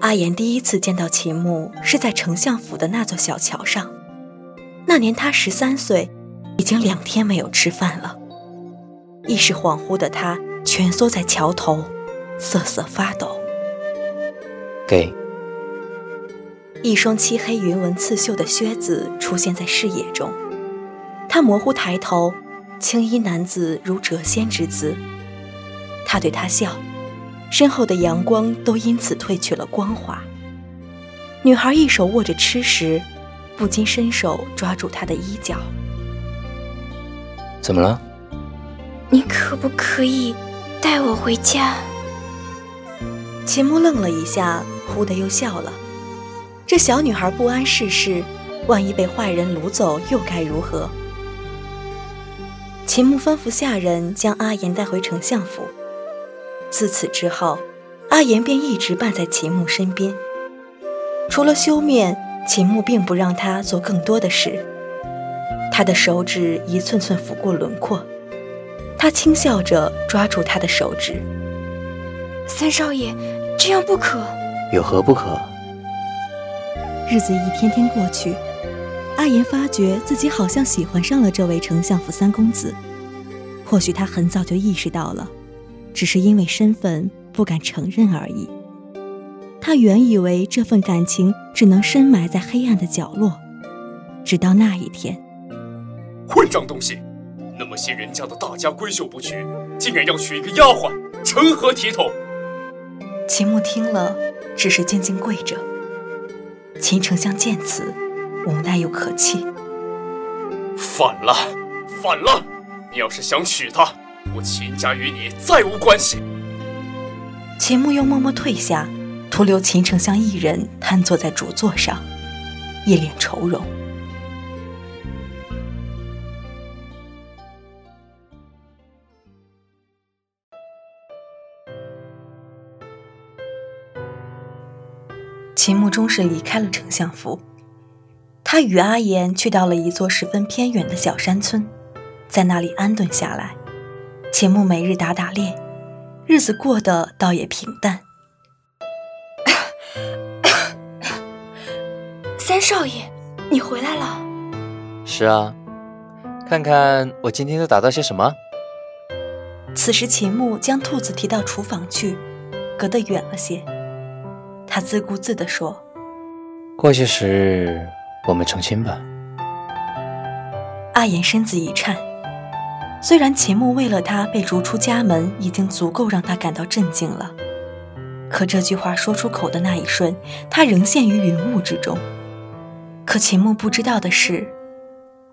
阿言第一次见到秦牧是在丞相府的那座小桥上。那年他十三岁，已经两天没有吃饭了。意识恍惚的他蜷缩在桥头，瑟瑟发抖。给。一双漆黑云纹刺绣的靴子出现在视野中。他模糊抬头，青衣男子如谪仙之姿。他对他笑。身后的阳光都因此褪去了光华。女孩一手握着吃食，不禁伸手抓住他的衣角。怎么了？你可不可以带我回家？秦牧愣了一下，忽的又笑了。这小女孩不谙世事，万一被坏人掳走，又该如何？秦牧吩咐下人将阿言带回丞相府。自此之后，阿言便一直伴在秦牧身边。除了修面，秦牧并不让他做更多的事。他的手指一寸寸抚过轮廓，他轻笑着抓住他的手指。三少爷，这样不可。有何不可？日子一天天过去，阿言发觉自己好像喜欢上了这位丞相府三公子。或许他很早就意识到了。只是因为身份不敢承认而已。他原以为这份感情只能深埋在黑暗的角落，直到那一天。混账东西！那么些人家的大家闺秀不娶，竟然要娶一个丫鬟，成何体统？秦牧听了，只是静静跪着。秦丞相见此，无奈又可气。反了，反了！你要是想娶她。我秦家与你再无关系。秦牧又默默退下，徒留秦丞相一人瘫坐在主座上，一脸愁容。秦牧终是离开了丞相府，他与阿言去到了一座十分偏远的小山村，在那里安顿下来。秦牧每日打打猎，日子过得倒也平淡。三少爷，你回来了。是啊，看看我今天都打到些什么。此时，秦牧将兔子提到厨房去，隔得远了些。他自顾自地说：“过些时，我们成亲吧。”阿言身子一颤。虽然秦牧为了他被逐出家门，已经足够让他感到震惊了，可这句话说出口的那一瞬，他仍陷于云雾之中。可秦牧不知道的是，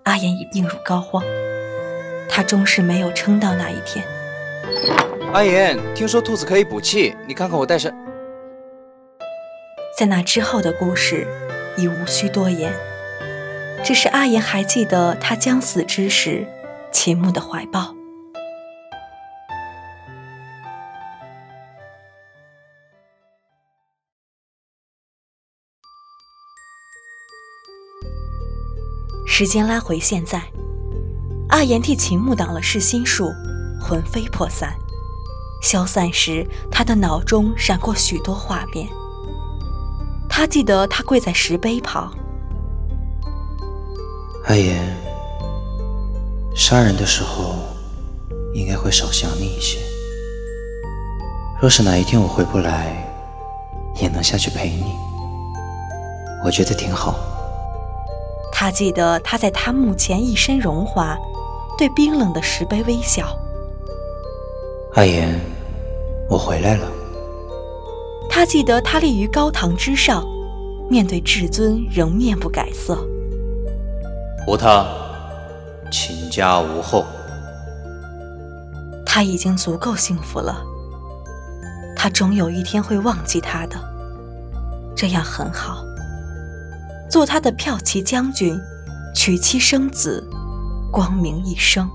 阿言已病入膏肓，他终是没有撑到那一天。阿言，听说兔子可以补气，你看看我带上。在那之后的故事，已无需多言。只是阿言还记得他将死之时，秦牧的怀抱。时间拉回现在，阿言替秦牧挡了噬心术，魂飞魄散。消散时，他的脑中闪过许多画面。他记得他跪在石碑旁。阿言，杀人的时候应该会少想你一些。若是哪一天我回不来，也能下去陪你，我觉得挺好。他记得他在他墓前一身荣华，对冰冷的石碑微笑。阿言，我回来了。他记得他立于高堂之上，面对至尊仍面不改色。无他，秦家无后。他已经足够幸福了。他终有一天会忘记他的，这样很好。做他的骠骑将军，娶妻生子，光明一生。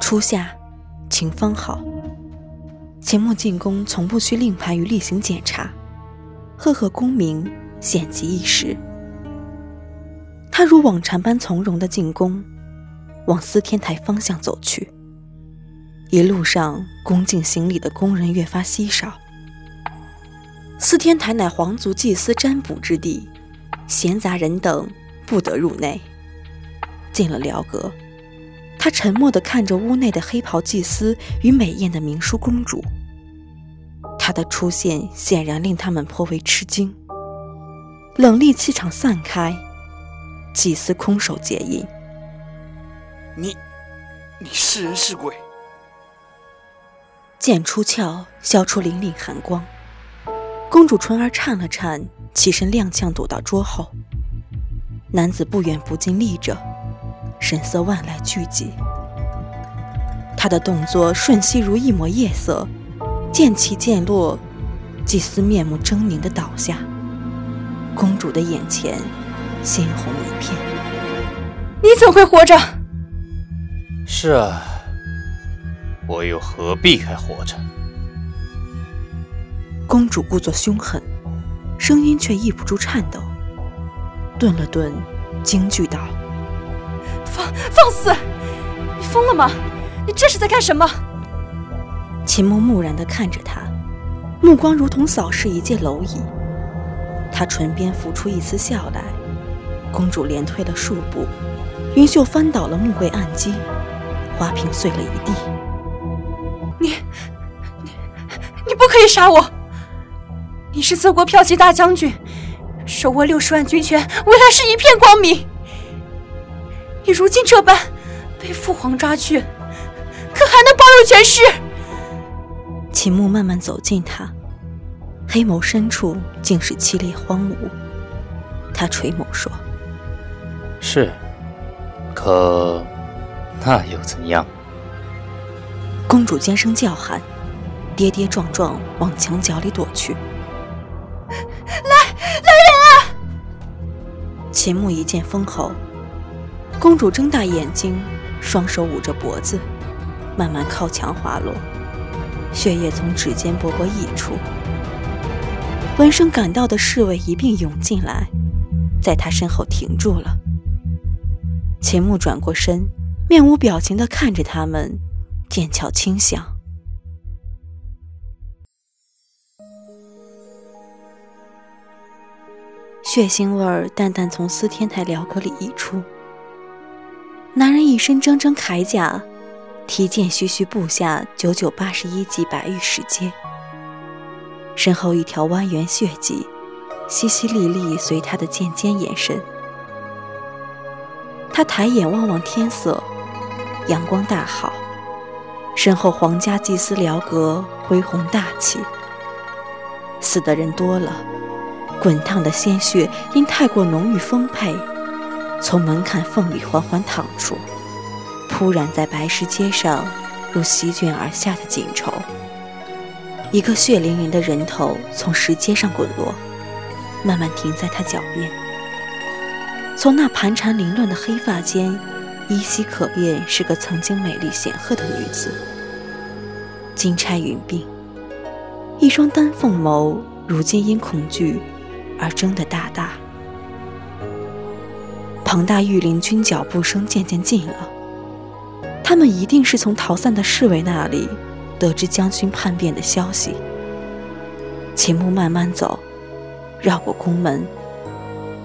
初夏，晴风好。秦牧进宫，从不需令牌与例行检查，赫赫功名，显极一时。他如往常般从容的进宫。往司天台方向走去，一路上恭敬行礼的工人越发稀少。司天台乃皇族祭司占卜之地，闲杂人等不得入内。进了辽阁，他沉默地看着屋内的黑袍祭司与美艳的明淑公主。他的出现显然令他们颇为吃惊。冷厉气场散开，祭司空手结印。你，你是人是鬼？剑出鞘，消出凛凛寒光。公主唇儿颤了颤，起身踉跄躲到桌后。男子不远不近立着，神色万籁俱寂。他的动作瞬息如一抹夜色，剑起剑落，祭司面目狰狞的倒下。公主的眼前鲜红一片。你怎会活着？是啊，我又何必还活着？公主故作凶狠，声音却抑不住颤抖。顿了顿，惊惧道：“放放肆！你疯了吗？你这是在干什么？”秦牧木然地看着他，目光如同扫视一介蝼蚁。他唇边浮出一丝笑来。公主连退了数步，云秀翻倒了木柜案几。花瓶碎了一地。你，你，你不可以杀我！你是泽国骠骑大将军，手握六十万军权，未来是一片光明。你如今这般被父皇抓去，可还能保有权势？秦牧慢慢走近他，黑眸深处竟是凄厉荒芜。他垂眸说：“是，可……”那又怎样？公主尖声叫喊，跌跌撞撞往墙角里躲去。来，来人啊！秦牧一剑封喉，公主睁大眼睛，双手捂着脖子，慢慢靠墙滑落，血液从指尖薄薄溢出。闻声赶到的侍卫一并涌进来，在他身后停住了。秦牧转过身。面无表情地看着他们，剑鞘轻响，血腥味儿淡淡从司天台辽阁里溢出。男人一身铮铮铠甲，提剑徐徐步下九九八十一级白玉石阶，身后一条蜿蜒血迹，淅淅沥沥随他的剑尖延伸。他抬眼望望天色。阳光大好，身后皇家祭司辽阁恢宏大气。死的人多了，滚烫的鲜血因太过浓郁丰沛，从门槛缝里缓缓淌出，突然在白石街上如席卷而下的锦绸。一个血淋淋的人头从石阶上滚落，慢慢停在他脚边。从那盘缠凌乱的黑发间，依稀可辨是个曾经美丽显赫的女子。金钗云鬓，一双丹凤眸，如今因恐惧而睁得大大。庞大御林军脚步声渐渐近了，他们一定是从逃散的侍卫那里。得知将军叛变的消息，秦牧慢慢走，绕过宫门，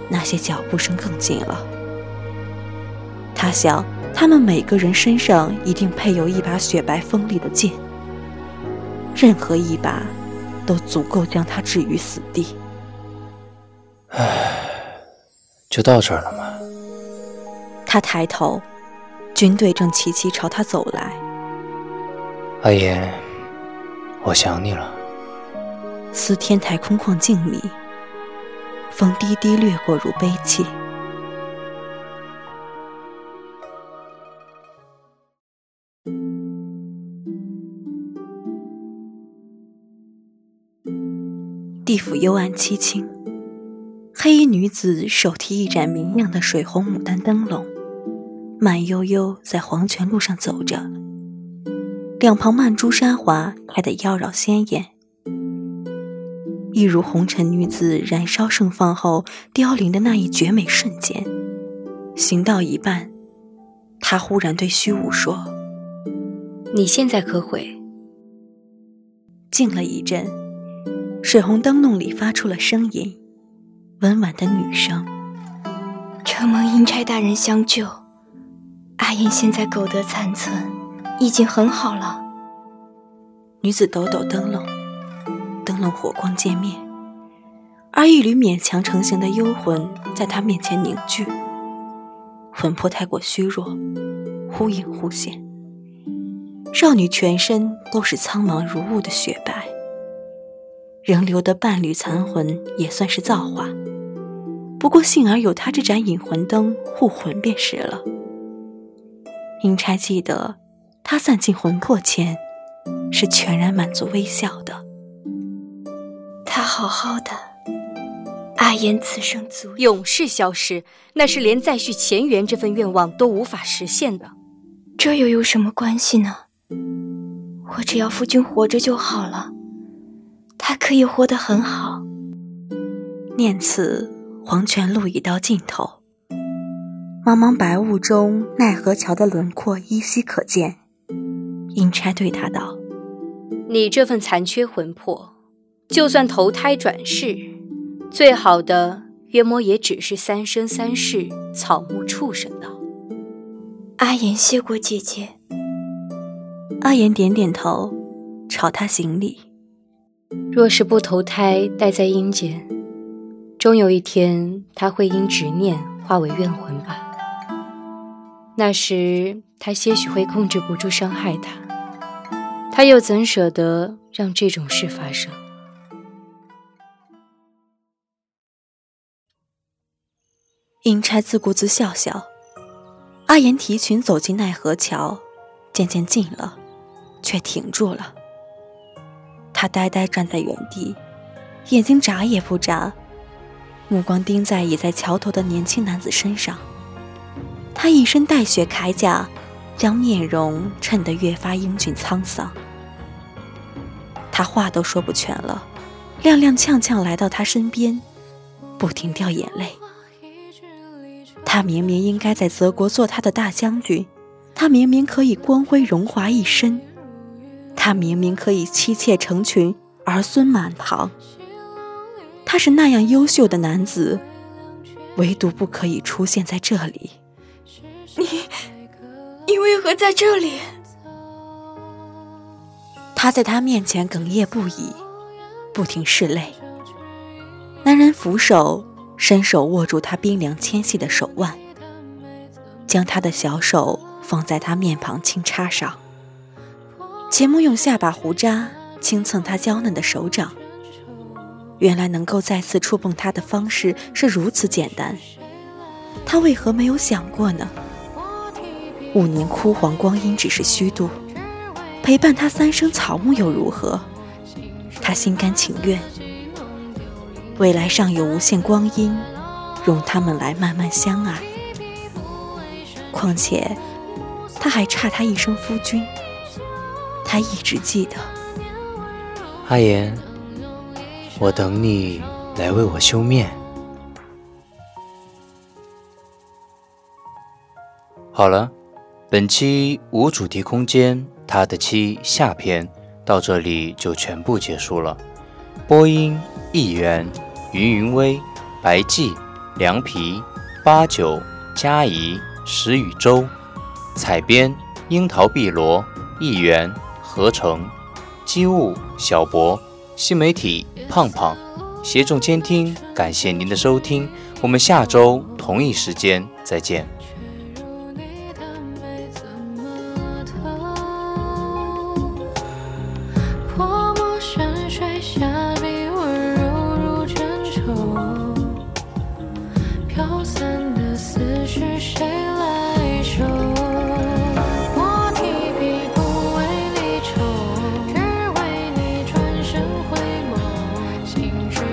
那些脚步声更近了。他想，他们每个人身上一定配有一把雪白锋利的剑，任何一把都足够将他置于死地。唉，就到这儿了吗？他抬头，军队正齐齐朝他走来。阿言，我想你了。思天台空旷静谧，风低低掠过，如悲泣。地府幽暗凄清，黑衣女子手提一盏明亮的水红牡丹灯笼，慢悠悠在黄泉路上走着。两旁曼珠沙华开得妖娆鲜艳，一如红尘女子燃烧盛放后凋零的那一绝美瞬间。行到一半，他忽然对虚无说：“你现在可悔？”静了一阵，水红灯笼里发出了声音，温婉的女声：“承蒙阴差大人相救，阿言现在苟得残存。”已经很好了。女子抖抖灯笼，灯笼火光渐灭，而一缕勉强成型的幽魂在她面前凝聚。魂魄太过虚弱，忽隐忽现。少女全身都是苍茫如雾的雪白，仍留得半缕残魂也算是造化。不过幸而有她这盏引魂灯护魂便是了。阴差记得。他散尽魂魄前，是全然满足微笑的。他好好的，阿言此生足永世消失，那是连再续前缘这份愿望都无法实现的。这又有什么关系呢？我只要夫君活着就好了，他可以活得很好。念此，黄泉路已到尽头，茫茫白雾中，奈何桥的轮廓依稀可见。阴差对他道：“你这份残缺魂魄，就算投胎转世，最好的约莫也只是三生三世草木畜生道。”阿言谢过姐姐。阿言点点头，朝他行礼。若是不投胎，待在阴间，终有一天他会因执念化为怨魂吧。那时他些许会控制不住伤害他。他又怎舍得让这种事发生？阴差自顾自笑笑。阿言提裙走进奈何桥，渐渐近了，却停住了。他呆呆站在原地，眼睛眨也不眨，目光盯在倚在桥头的年轻男子身上。他一身带血铠甲。将面容衬得越发英俊沧桑，他话都说不全了，踉踉跄跄来到他身边，不停掉眼泪。他明明应该在泽国做他的大将军，他明明可以光辉荣华一身，他明明可以妻妾成群，儿孙满堂。他是那样优秀的男子，唯独不可以出现在这里。你。你为何在这里？他在他面前哽咽不已，不停拭泪。男人扶手，伸手握住他冰凉纤细的手腕，将他的小手放在他面庞轻插上。钱穆用下巴胡渣轻蹭他娇嫩的手掌。原来能够再次触碰他的方式是如此简单，他为何没有想过呢？五年枯黄光阴只是虚度，陪伴他三生草木又如何？他心甘情愿。未来尚有无限光阴，容他们来慢慢相爱。况且，他还差他一声夫君。他一直记得。阿言，我等你来为我修面。好了，本期无主题空间他的妻下篇到这里就全部结束了。播音：一元、云云微、白寂、凉皮、八九、佳怡、石宇洲。采编：樱桃碧螺、一元、合成。机务：小博。新媒体：胖胖。协众监听，感谢您的收听，我们下周同一时间再见。停止。